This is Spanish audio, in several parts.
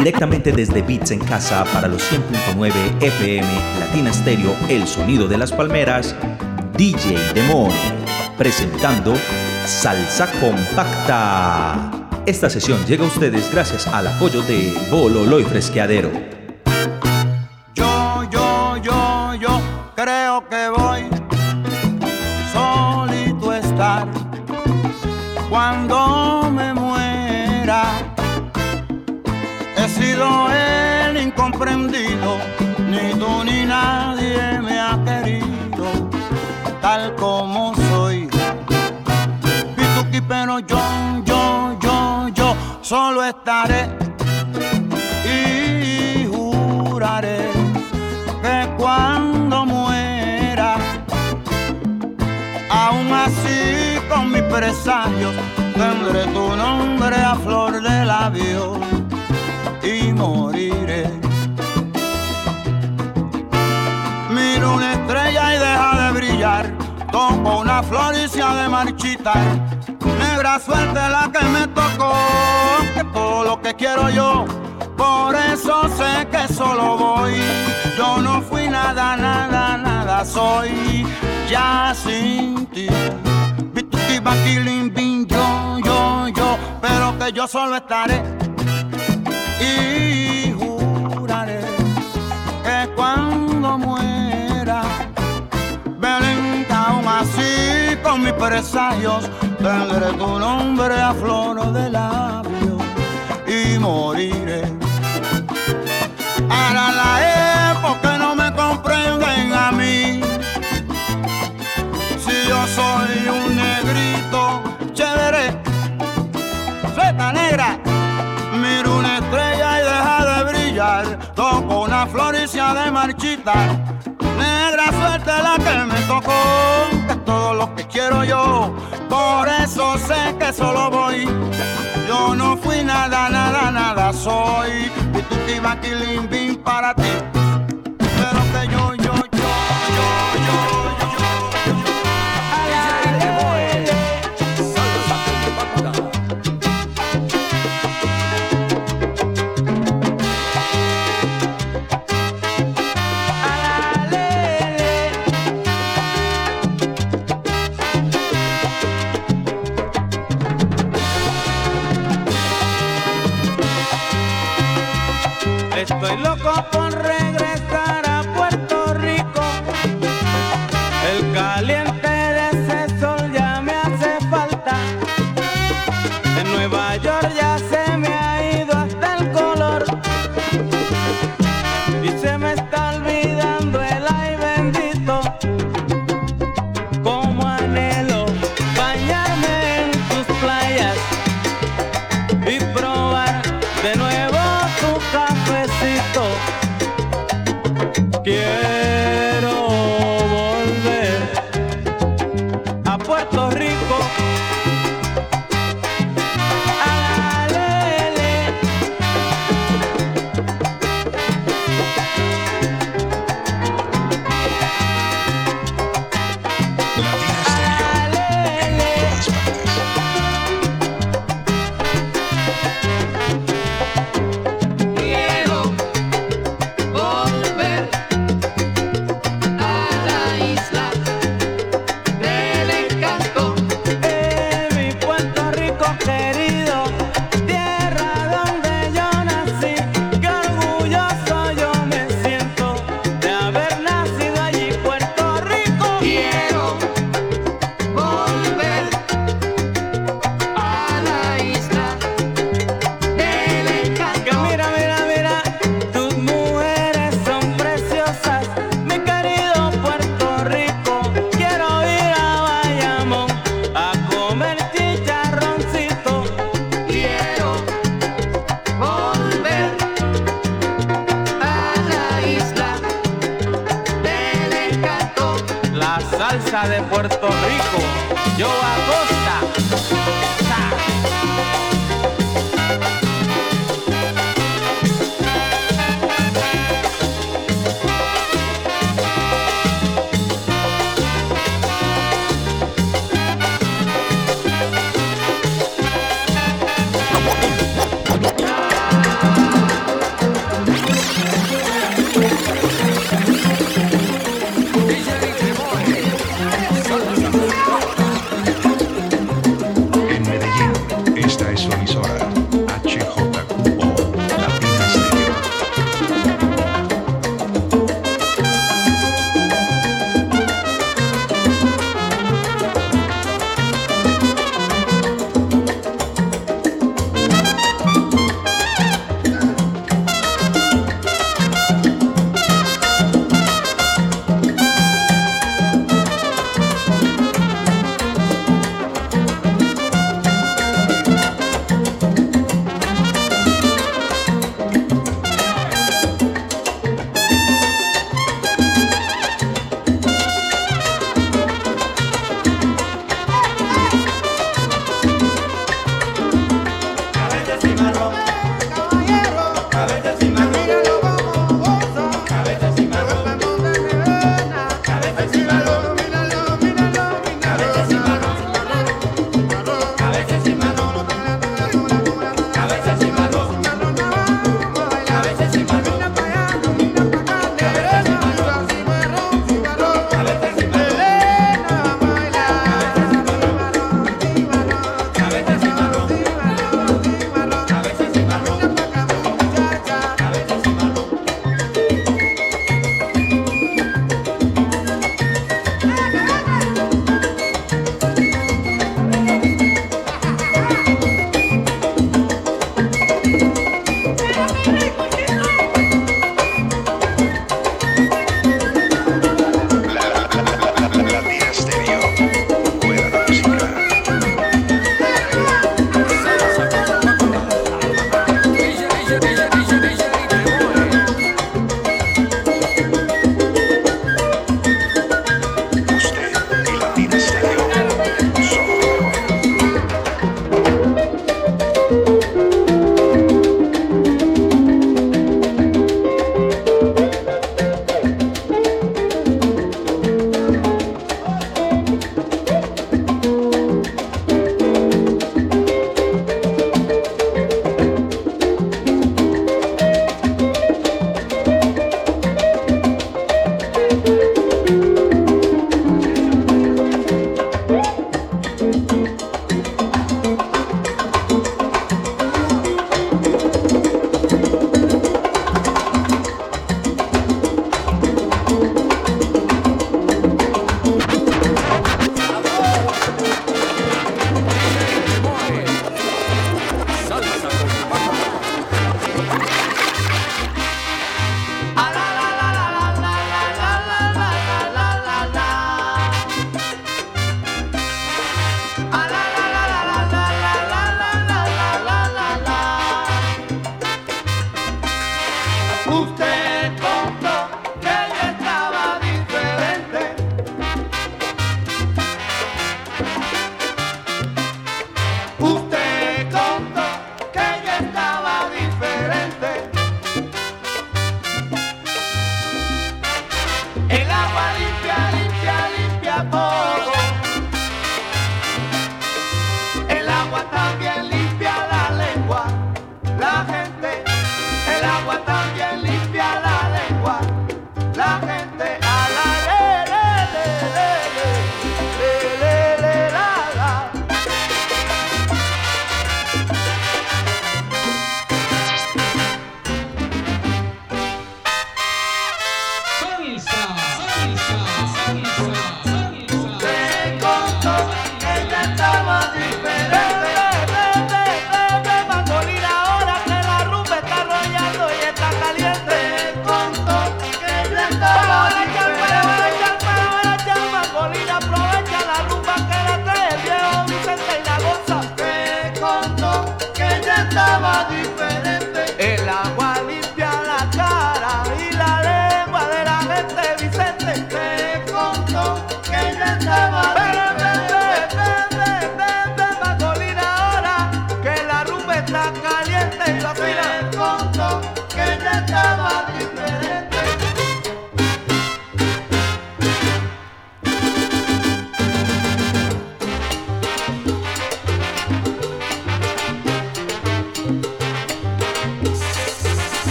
Directamente desde Beats en Casa para los 100.9 FM Latina Stereo, el sonido de las palmeras, DJ Demon, presentando Salsa Compacta. Esta sesión llega a ustedes gracias al apoyo de Bololo y Fresqueadero. Yo, yo, yo, yo creo que voy sido el incomprendido, ni tú ni nadie me ha querido tal como soy. Pituki, pero yo, yo, yo, yo solo estaré y juraré que cuando muera, aún así con mis presagios, tendré tu nombre a flor de labios moriré. Miro una estrella y deja de brillar, toco una flor y se ha de marchitar. Negra suerte la que me tocó, que todo lo que quiero yo, por eso sé que solo voy. Yo no fui nada, nada, nada, soy ya sin ti. Bituki, bin, yo, yo, yo, pero que yo solo estaré y juraré que cuando muera, Belén, aún así con mis presagios, tendré tu nombre a flor de labios y moriré. De marchitar. Negra suerte la que me tocó, todo lo que quiero yo. Por eso sé que solo voy. Yo no fui nada, nada, nada soy. Y ibas bim para ti.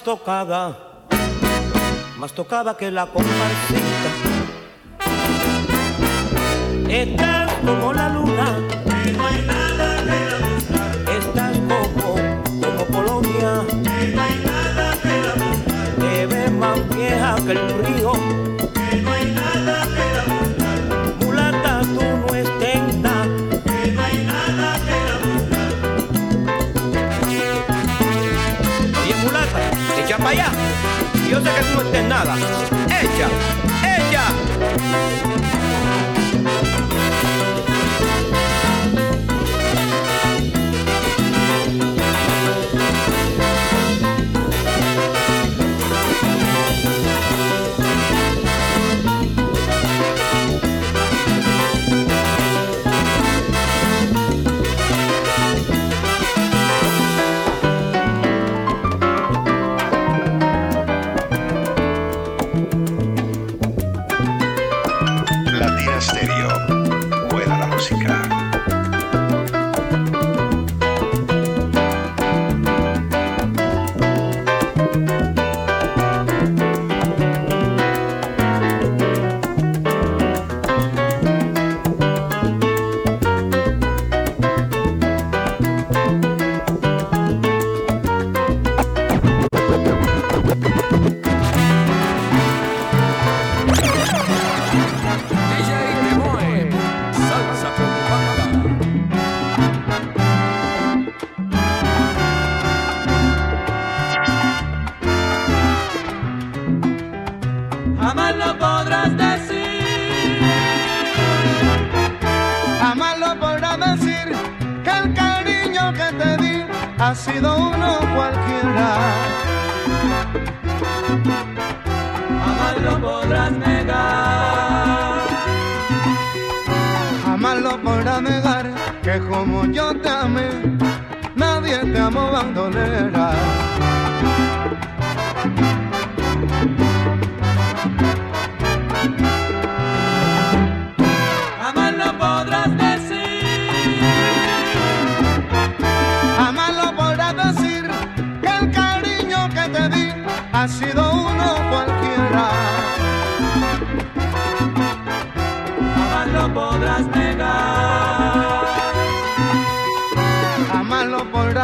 más tocaba, más tocada que la comparsita. Estás como la luna yo sé que nada. Ella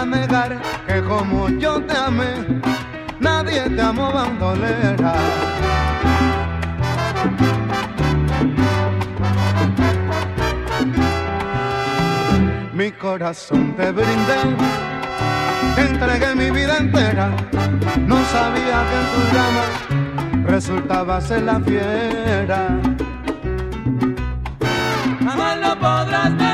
negar que como yo te amé, nadie te amó bandolera. Mi corazón te brindé, te entregué mi vida entera, no sabía que en tu llama resultaba ser la fiera. Jamás lo podrás ver.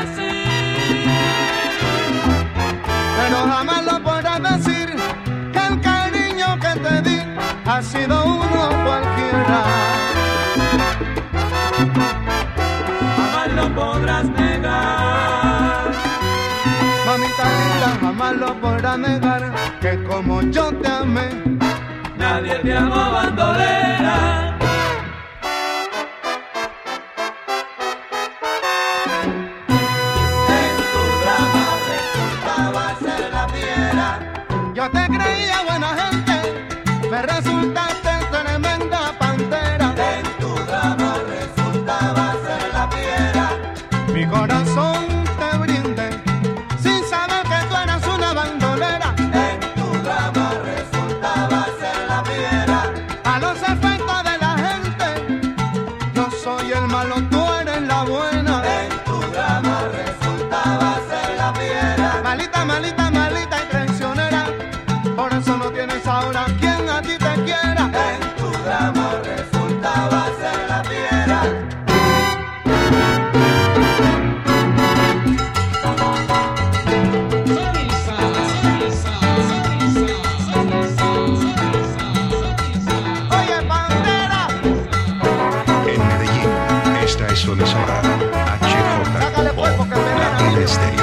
pero jamás lo podrás decir que el cariño que te di ha sido uno cualquiera. Jamás lo podrás negar. Mamita linda, jamás lo podrás negar que como yo te amé, nadie te amó bandolera. Yo te creía de Sora. HJ. Cubo, Estéreo.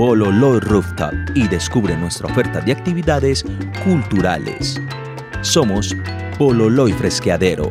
Bololo Rooftop, y descubre nuestra oferta de actividades culturales. Somos Bololo y Fresqueadero.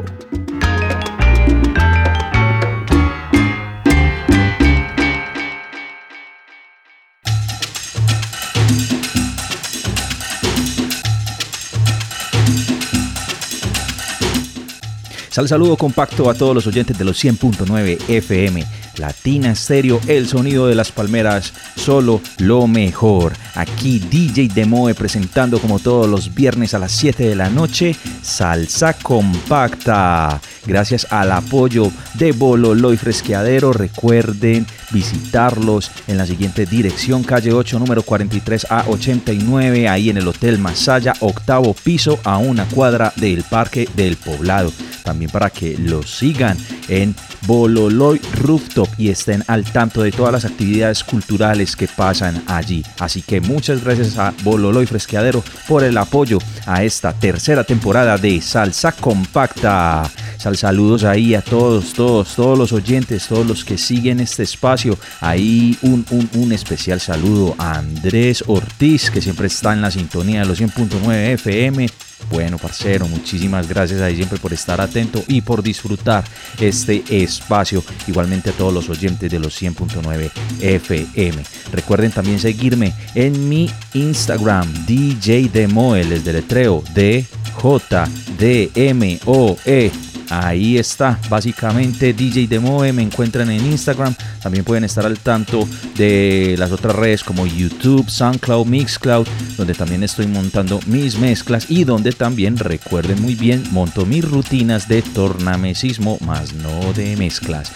Sal saludo compacto a todos los oyentes de los 100.9 FM. Latina Stereo, el sonido de las palmeras, solo lo mejor. Aquí DJ Demoe presentando como todos los viernes a las 7 de la noche, Salsa Compacta. Gracias al apoyo de Bololo y Fresqueadero, recuerden visitarlos en la siguiente dirección, calle 8, número 43 a 89, ahí en el Hotel Masaya, octavo piso, a una cuadra del Parque del Poblado. También para que los sigan en Bololoy Rooftop y estén al tanto de todas las actividades culturales que pasan allí. Así que muchas gracias a Bololoy Fresqueadero por el apoyo a esta tercera temporada de Salsa Compacta. Sal saludos ahí a todos, todos, todos los oyentes, todos los que siguen este espacio. Ahí un, un, un especial saludo a Andrés Ortiz, que siempre está en la sintonía de los 100.9 FM. Bueno, parcero, muchísimas gracias ahí siempre por estar atento y por disfrutar este espacio. Igualmente a todos los oyentes de los 100.9 FM. Recuerden también seguirme en mi Instagram, DJ Demoe, les deletreo D J D M O E. Ahí está, básicamente DJ Demoe, me encuentran en Instagram. También pueden estar al tanto de las otras redes como YouTube, SoundCloud, Mixcloud, donde también estoy montando mis mezclas y donde también, recuerden muy bien, monto mis rutinas de tornamesismo, más no de mezclas.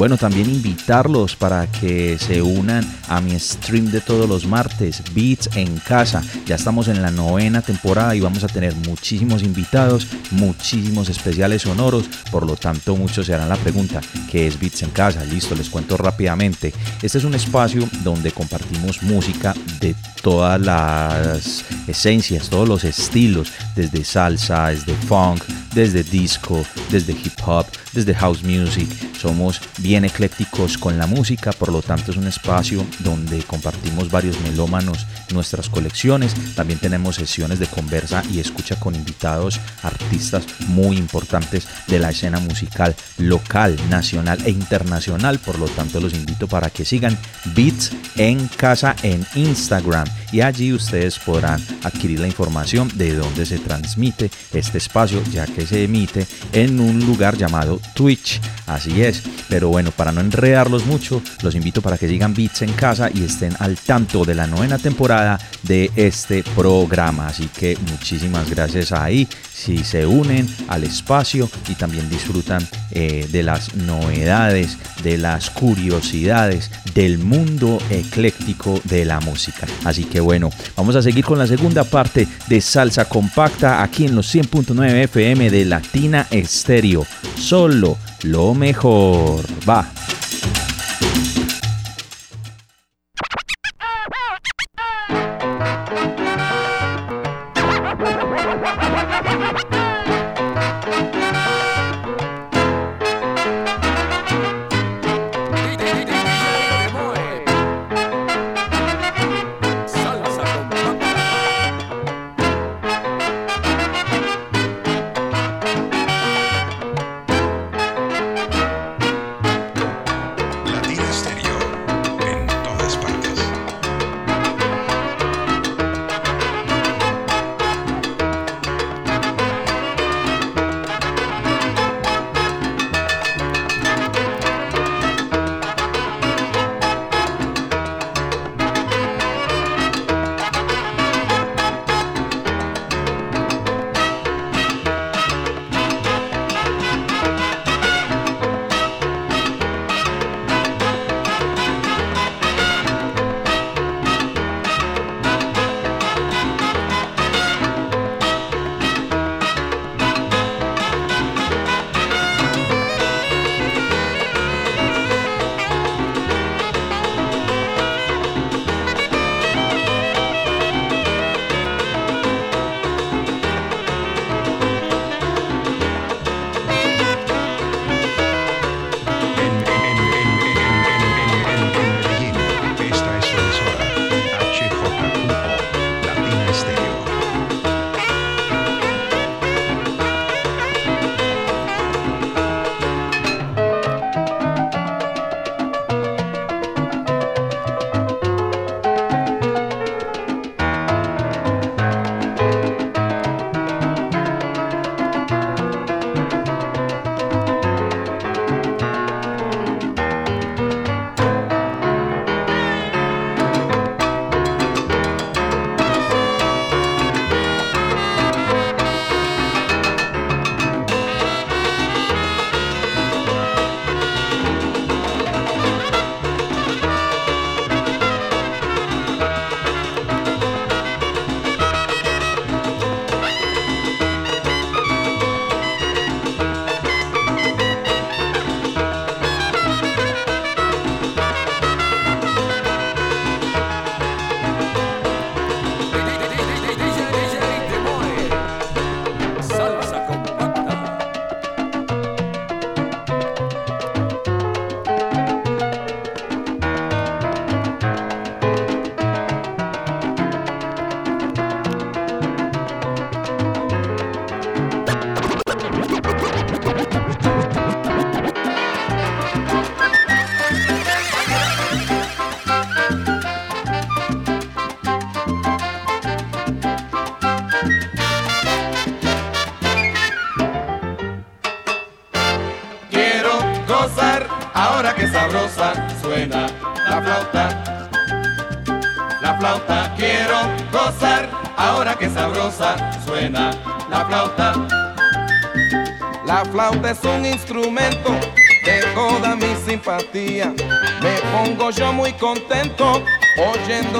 Bueno, también invitarlos para que se unan a mi stream de todos los martes, Beats en casa. Ya estamos en la novena temporada y vamos a tener muchísimos invitados, muchísimos especiales sonoros. Por lo tanto, muchos se harán la pregunta, ¿qué es Beats en casa? Listo, les cuento rápidamente. Este es un espacio donde compartimos música de todas las esencias, todos los estilos, desde salsa, desde funk, desde disco, desde hip hop, desde house music. Somos bien eclécticos con la música, por lo tanto es un espacio donde compartimos varios melómanos nuestras colecciones. También tenemos sesiones de conversa y escucha con invitados, artistas muy importantes de la escena musical local, nacional e internacional. Por lo tanto los invito para que sigan Beats en casa en Instagram y allí ustedes podrán adquirir la información de dónde se transmite este espacio ya que se emite en un lugar llamado Twitch. Así es, pero bueno, para no enredarlos mucho, los invito para que sigan Beats en casa y estén al tanto de la novena temporada de este programa. Así que muchísimas gracias ahí si se unen al espacio y también disfrutan eh, de las novedades, de las curiosidades del mundo ecléctico de la música. Así que bueno, vamos a seguir con la segunda parte de Salsa Compacta aquí en los 100.9 FM de Latina Estéreo. Solo lo mejor. Va.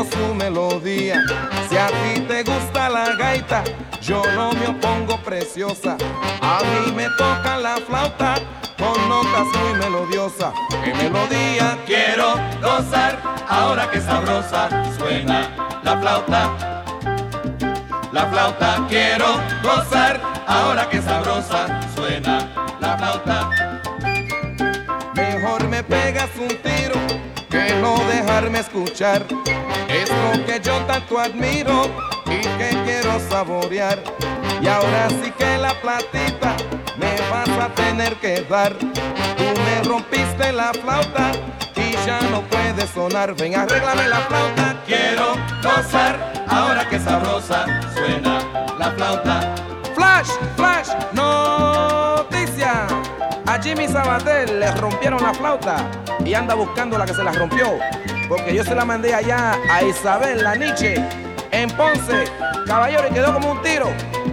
Su melodía. Si a ti te gusta la gaita, yo no me opongo preciosa. A mí me toca la flauta con notas muy melodiosas. ¿Qué melodía quiero gozar? Ahora que sabrosa suena la flauta. La flauta quiero gozar, ahora que sabrosa suena la flauta. Mejor me pegas escuchar. Es que yo tanto admiro y que quiero saborear. Y ahora sí que la platita me vas a tener que dar. Tú me rompiste la flauta y ya no puede sonar. Ven, arréglame la flauta. Quiero gozar, ahora que sabrosa suena la flauta. Flash, flash, noticia. A Jimmy Sabatel le rompieron la flauta y anda buscando la que se la rompió. Porque yo se la mandé allá a Isabel la Nietzsche en Ponce. Caballero, y quedó como un tiro.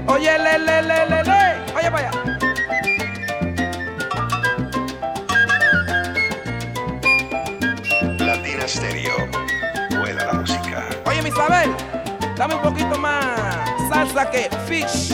Oye, le, le, le, le, le. Oye, para allá. Latina Stereo. Vuela la música. Oye, mi Isabel, dame un poquito más salsa que fish.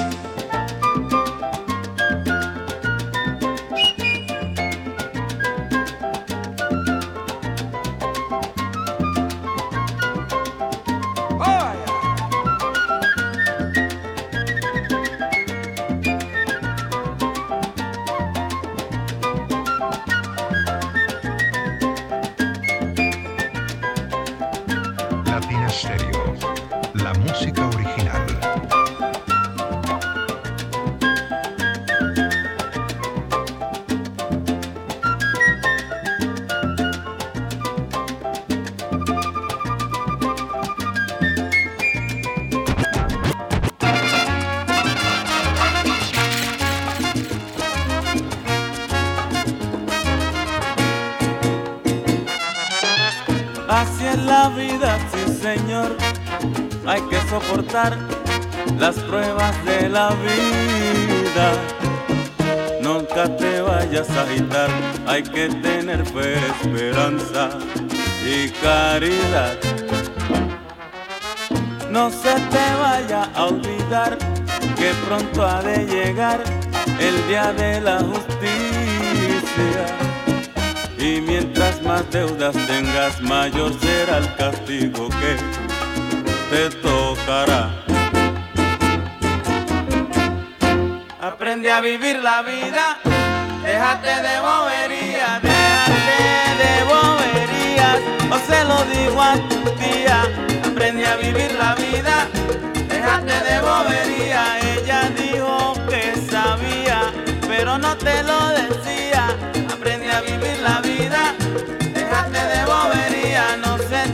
Soportar las pruebas de la vida. Nunca te vayas a agitar, hay que tener fe, esperanza y caridad. No se te vaya a olvidar que pronto ha de llegar el día de la justicia. Y mientras más deudas tengas, mayor será el castigo que te tocará. Aprende a vivir la vida, déjate de boberías, déjate de boberías, o se lo digo a tu tía. Aprende a vivir la vida, déjate de bobería. Ella dijo que sabía, pero no te lo decía. Aprende a vivir la vida, déjate de bobería, no se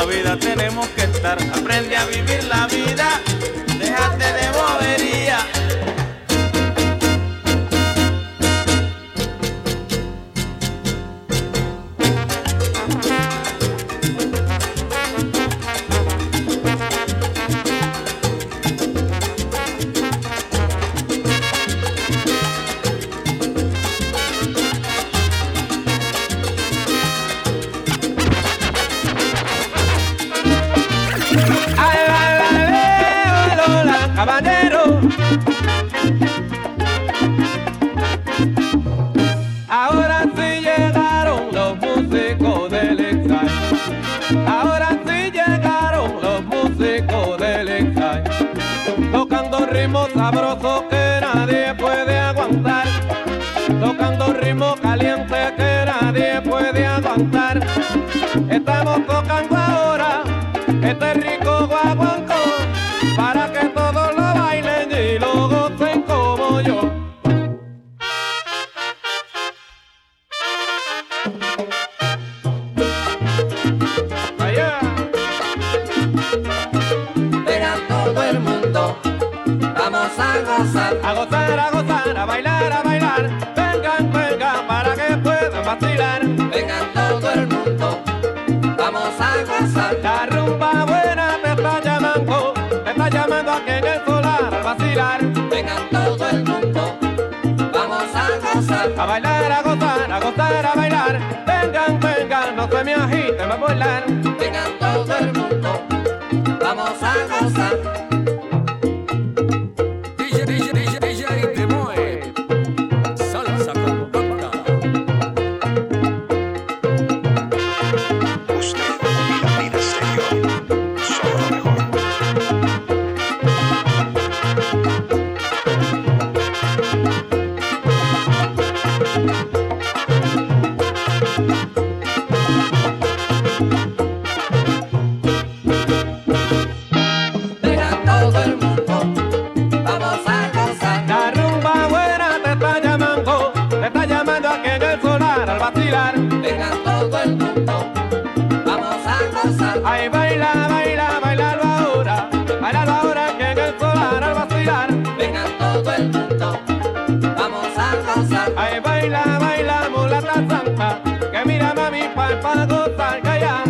la vida tenemos que estar. Aprende a vivir la vida, déjate de bobería. Santa, que mira mami pa' pa' gozar, calla.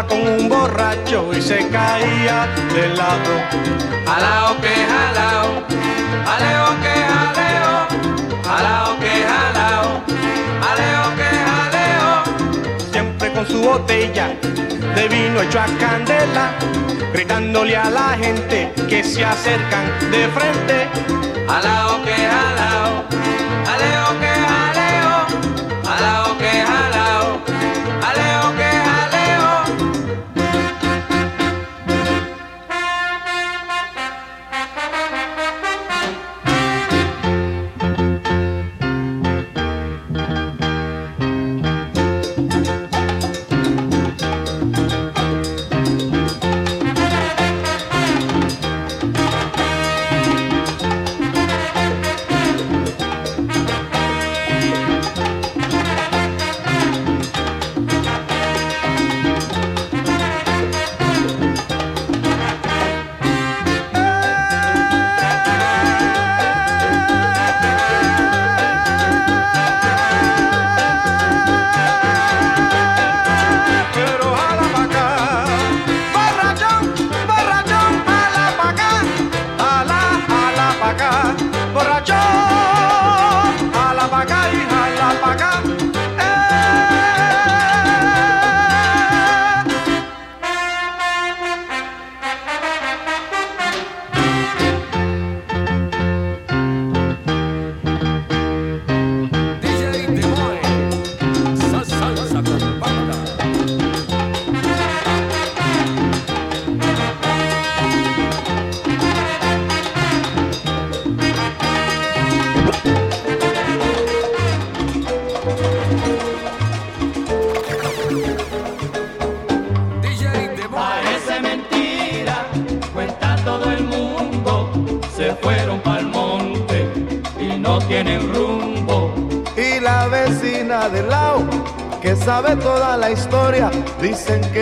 andaba con un borracho y se caía de lado. Alao que jalao, aleo que jaleo, alao que jalao, aleo que jaleo. Siempre con su botella de vino hecho a candela, gritándole a la gente que se acercan de frente. Alao que jalao,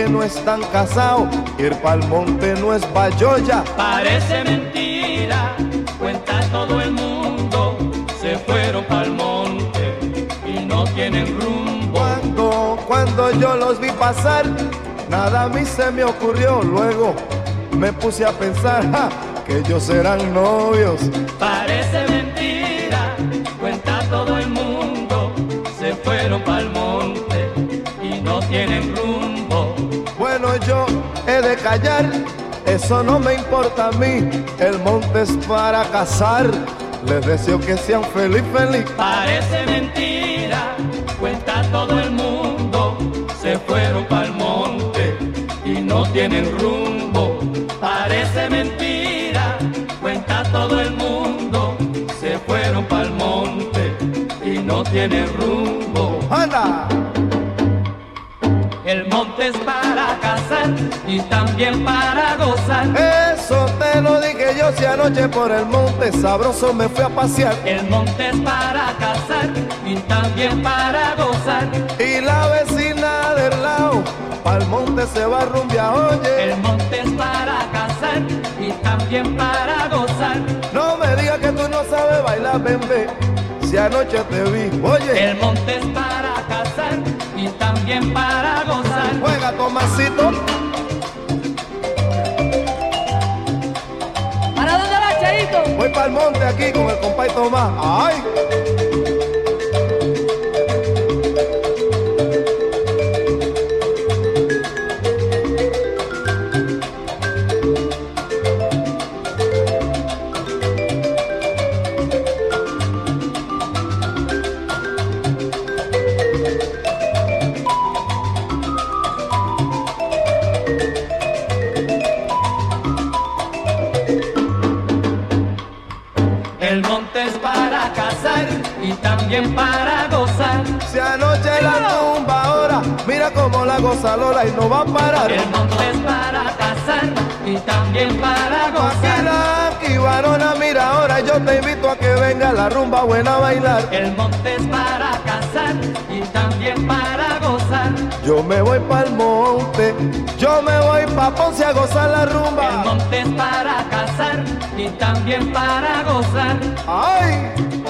no están casados, ir pa'l monte no es bayoya. Parece mentira, cuenta todo el mundo, se fueron pa'l monte y no tienen rumbo. Cuando, cuando yo los vi pasar, nada a mí se me ocurrió, luego me puse a pensar, ja, que ellos eran novios. De callar, eso no me importa a mí, el monte es para casar. Les deseo que sean feliz, feliz. Parece mentira, cuenta todo el mundo, se fueron pa'l monte y no tienen rumbo. Parece mentira, cuenta todo el mundo, se fueron pa'l monte y no tienen rumbo. ¡Anda! Y también para gozar. Eso te lo dije yo si anoche por el monte sabroso me fui a pasear. El monte es para cazar y también para gozar. Y la vecina del lado, pa'l monte se va a rumbear, oye. El monte es para cazar y también para gozar. No me digas que tú no sabes bailar, bebé. Si anoche te vi, oye. El monte es para y también para gozar. Juega, Tomasito. ¿Para dónde vas, Cheito? Voy para el monte aquí con el compay Tomás. ¡Ay! También para gozar. Si anoche la tumba ahora, mira cómo la goza Lola y no va a parar. El monte es para cazar y también para gozar. Aquí, varona, mira ahora, yo te invito a que venga la rumba buena a bailar. El monte es para cazar y también para gozar. Yo me voy para el monte, yo me voy pa' Ponce a gozar la El rumba. monte es para cazar y también para gozar. ¡Ay!